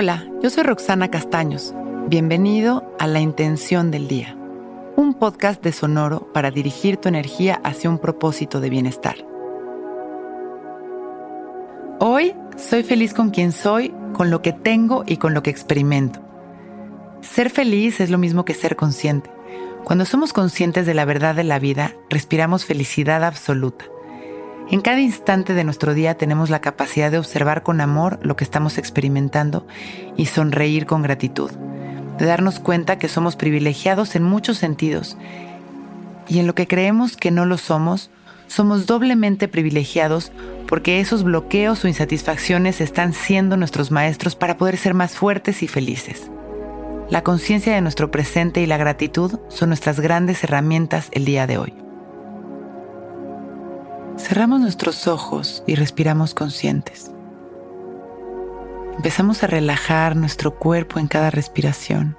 Hola, yo soy Roxana Castaños. Bienvenido a La Intención del Día, un podcast de Sonoro para dirigir tu energía hacia un propósito de bienestar. Hoy soy feliz con quien soy, con lo que tengo y con lo que experimento. Ser feliz es lo mismo que ser consciente. Cuando somos conscientes de la verdad de la vida, respiramos felicidad absoluta. En cada instante de nuestro día tenemos la capacidad de observar con amor lo que estamos experimentando y sonreír con gratitud, de darnos cuenta que somos privilegiados en muchos sentidos y en lo que creemos que no lo somos, somos doblemente privilegiados porque esos bloqueos o insatisfacciones están siendo nuestros maestros para poder ser más fuertes y felices. La conciencia de nuestro presente y la gratitud son nuestras grandes herramientas el día de hoy. Cerramos nuestros ojos y respiramos conscientes. Empezamos a relajar nuestro cuerpo en cada respiración.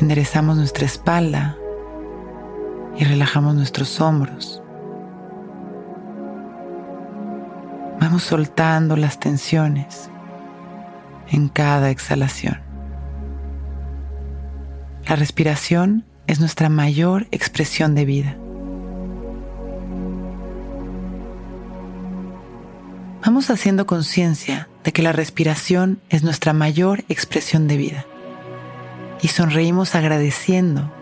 Enderezamos nuestra espalda y relajamos nuestros hombros. Vamos soltando las tensiones en cada exhalación. La respiración es nuestra mayor expresión de vida. Vamos haciendo conciencia de que la respiración es nuestra mayor expresión de vida. Y sonreímos agradeciendo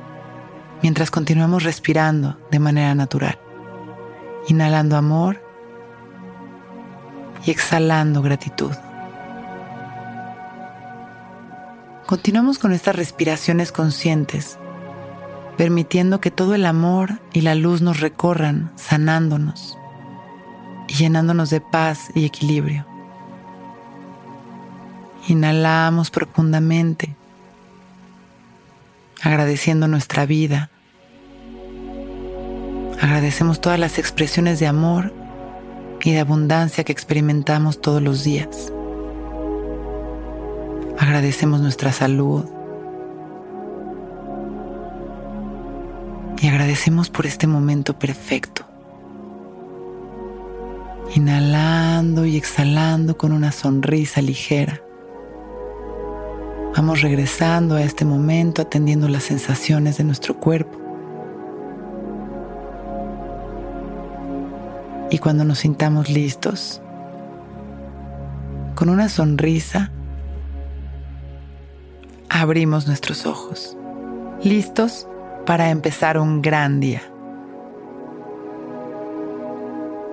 mientras continuamos respirando de manera natural, inhalando amor y exhalando gratitud. Continuamos con estas respiraciones conscientes, permitiendo que todo el amor y la luz nos recorran, sanándonos llenándonos de paz y equilibrio. Inhalamos profundamente, agradeciendo nuestra vida. Agradecemos todas las expresiones de amor y de abundancia que experimentamos todos los días. Agradecemos nuestra salud. Y agradecemos por este momento perfecto inhalando y exhalando con una sonrisa ligera. Vamos regresando a este momento atendiendo las sensaciones de nuestro cuerpo. Y cuando nos sintamos listos, con una sonrisa, abrimos nuestros ojos, listos para empezar un gran día.